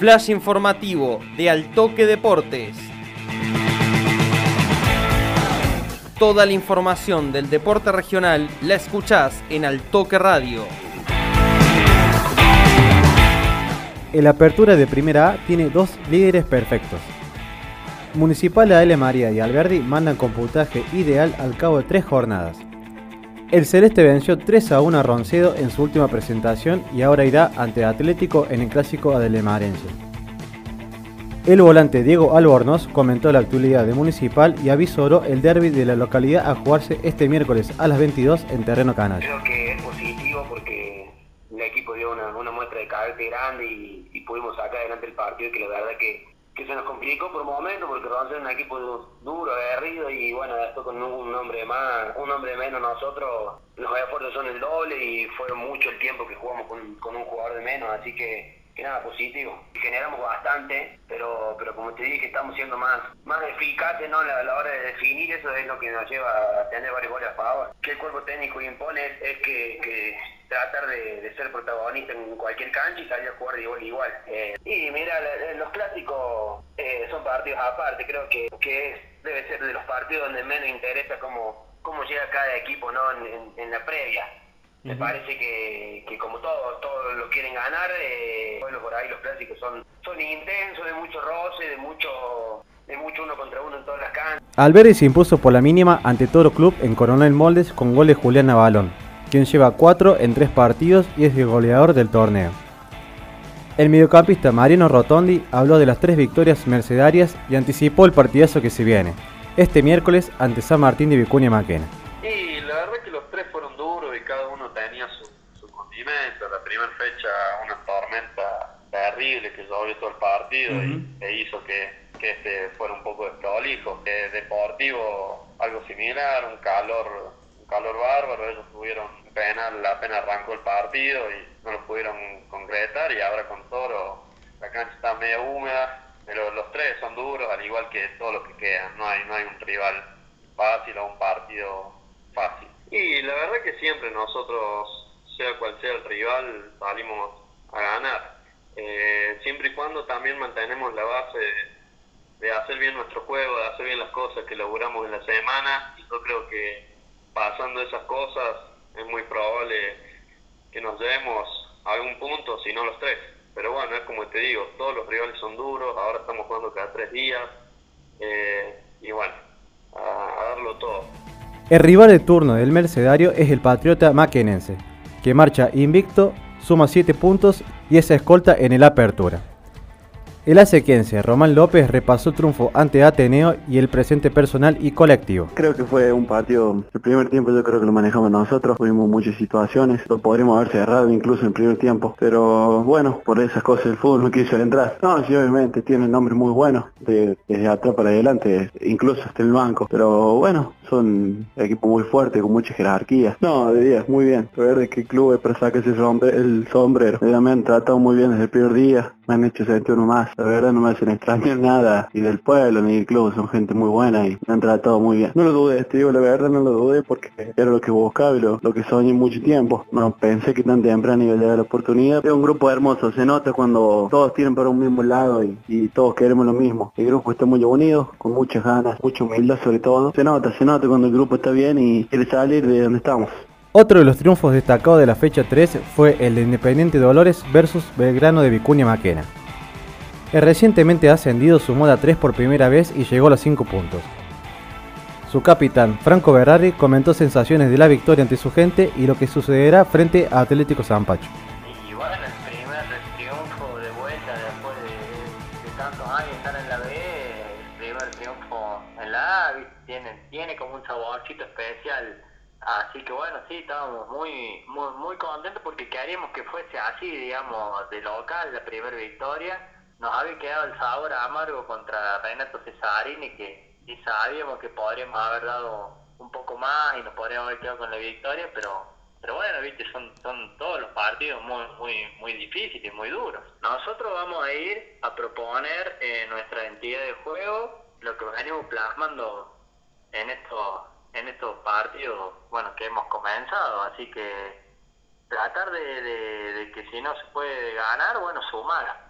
Flash informativo de Altoque Deportes. Toda la información del deporte regional la escuchás en Altoque Radio. El Apertura de Primera A tiene dos líderes perfectos. Municipal de María y Alberdi mandan con puntaje ideal al cabo de tres jornadas. El Celeste venció 3 a 1 a Roncedo en su última presentación y ahora irá ante Atlético en el clásico adelemarense. El volante Diego Albornoz comentó la actualidad de Municipal y avisoró el derby de la localidad a jugarse este miércoles a las 22 en terreno canal. Creo que es positivo porque el equipo dio una, muestra de carácter grande y, pudimos sacar adelante el partido y que la verdad que que se nos complicó por un momento porque a ser un equipo duro, aguerrido con un hombre más, un hombre menos nosotros, los esfuerzos son el doble y fue mucho el tiempo que jugamos con, un jugador de menos, así que, que nada, positivo. Generamos bastante, pero pero como te dije, estamos siendo más más eficaces ¿no? la, hora de definir, eso es lo que nos lleva a tener varios goles a favor. Que el cuerpo técnico impone es, que tratar de, ser protagonista en cualquier cancha y salir a jugar de igual igual. Eh, y mira, los clásicos eh, son partidos aparte, creo que, que debe ser de los partidos donde menos interesa cómo, cómo llega cada equipo ¿no? en, la previa. Me parece que, que como todos todo lo quieren ganar, eh, bueno, por ahí los clásicos son, son intensos, de mucho roce, de mucho de mucho uno contra uno en todas las canchas. Alberti se impuso por la mínima ante Toro Club en Coronel Moldes con gol de Julián Navalón quien lleva 4 en 3 partidos y es el goleador del torneo. El mediocampista Mariano Rotondi habló de las tres victorias mercedarias y anticipó el partidazo que se viene, este miércoles ante San Martín de Vicuña Maquena. Y la verdad que los tres fueron duros y cada uno tenía su, condimento. La primera fecha una tormenta terrible que llovió todo el partido y e hizo que, este fuera un poco desprolijo. deportivo algo similar, un calor calor bárbaro, ellos tuvieron penal, apenas arrancó el partido y no lo pudieron concretar y ahora con Toro la cancha está medio húmeda, pero los tres son duros, al igual que todos los que quedan, no hay, no hay un rival fácil o un partido fácil. Y la verdad que siempre nosotros, sea cual sea el rival, salimos a ganar, eh, siempre y cuando también mantenemos la base de, hacer bien nuestro juego, de hacer bien las cosas que logramos en la semana, y yo creo que pasando esas cosas, es muy probable que nos llevemos a algún punto, si no los tres. Pero bueno, es como te digo, todos los rivales son duros, ahora estamos jugando cada tres días, eh, y bueno, a, darlo todo. El rival de turno del Mercedario es el Patriota Maquenense, que marcha invicto, suma 7 puntos y es escolta en el Apertura. El asequense Román López repasó triunfo ante Ateneo y el presente personal y colectivo. Creo que fue un partido, el primer tiempo yo creo que lo manejamos nosotros, tuvimos muchas situaciones, lo podríamos haber cerrado incluso en el primer tiempo, pero bueno, por esas cosas el fútbol no quiso entrar. No, sí, obviamente tiene nombres muy buenos, desde atrás para adelante, incluso hasta el banco, pero bueno, son equipos muy fuertes, con mucha jerarquía. No, de día, muy bien. Ver de qué club es para sacarse el sombrero. Me han tratado muy bien desde el primer día, me han hecho sentir uno más. La verdad no me hacen extrañar nada, ni del pueblo, ni del club, son gente muy buena y me han tratado muy bien. No lo dudé, te digo la verdad, no lo dudé porque era lo que buscaba y lo, que soñé mucho tiempo. No pensé que tan temprano iba a llegar la oportunidad. Es un grupo hermoso, se nota cuando todos tienen para un mismo lado y, y todos queremos lo mismo. El grupo está muy unido, con muchas ganas, mucha humildad sobre todo. Se nota, se nota cuando el grupo está bien y quiere salir de donde estamos. Otro de los triunfos destacados de la fecha 3 fue el de Independiente Dolores versus Belgrano de Vicuña Maquena. El recientemente ascendido sumó a 3 por primera vez y llegó a los 5 puntos. Su capitán, Franco Berrari, comentó sensaciones de la victoria ante su gente y lo que sucederá frente a Atlético Zampacho. Y bueno, el primer triunfo de vuelta después de, tantos años estar en la B, el primer triunfo en la A, tiene, tiene como un saborcito especial. Así que bueno, sí, estábamos muy, muy, muy contentos porque queríamos que fuese así, digamos, de local, la primera victoria. Nos había quedado el sabor amargo contra Renato Cesarini, que sí sabíamos que podríamos haber dado un poco más y nos podríamos haber quedado con la victoria, pero pero bueno, viste, son, son todos los partidos muy, muy, muy difíciles, muy duros. Nosotros vamos a ir a proponer eh, nuestra entidad de juego, lo que venimos plasmando en estos en estos partidos bueno que hemos comenzado así que tratar de, que si no se puede ganar, bueno, sumar.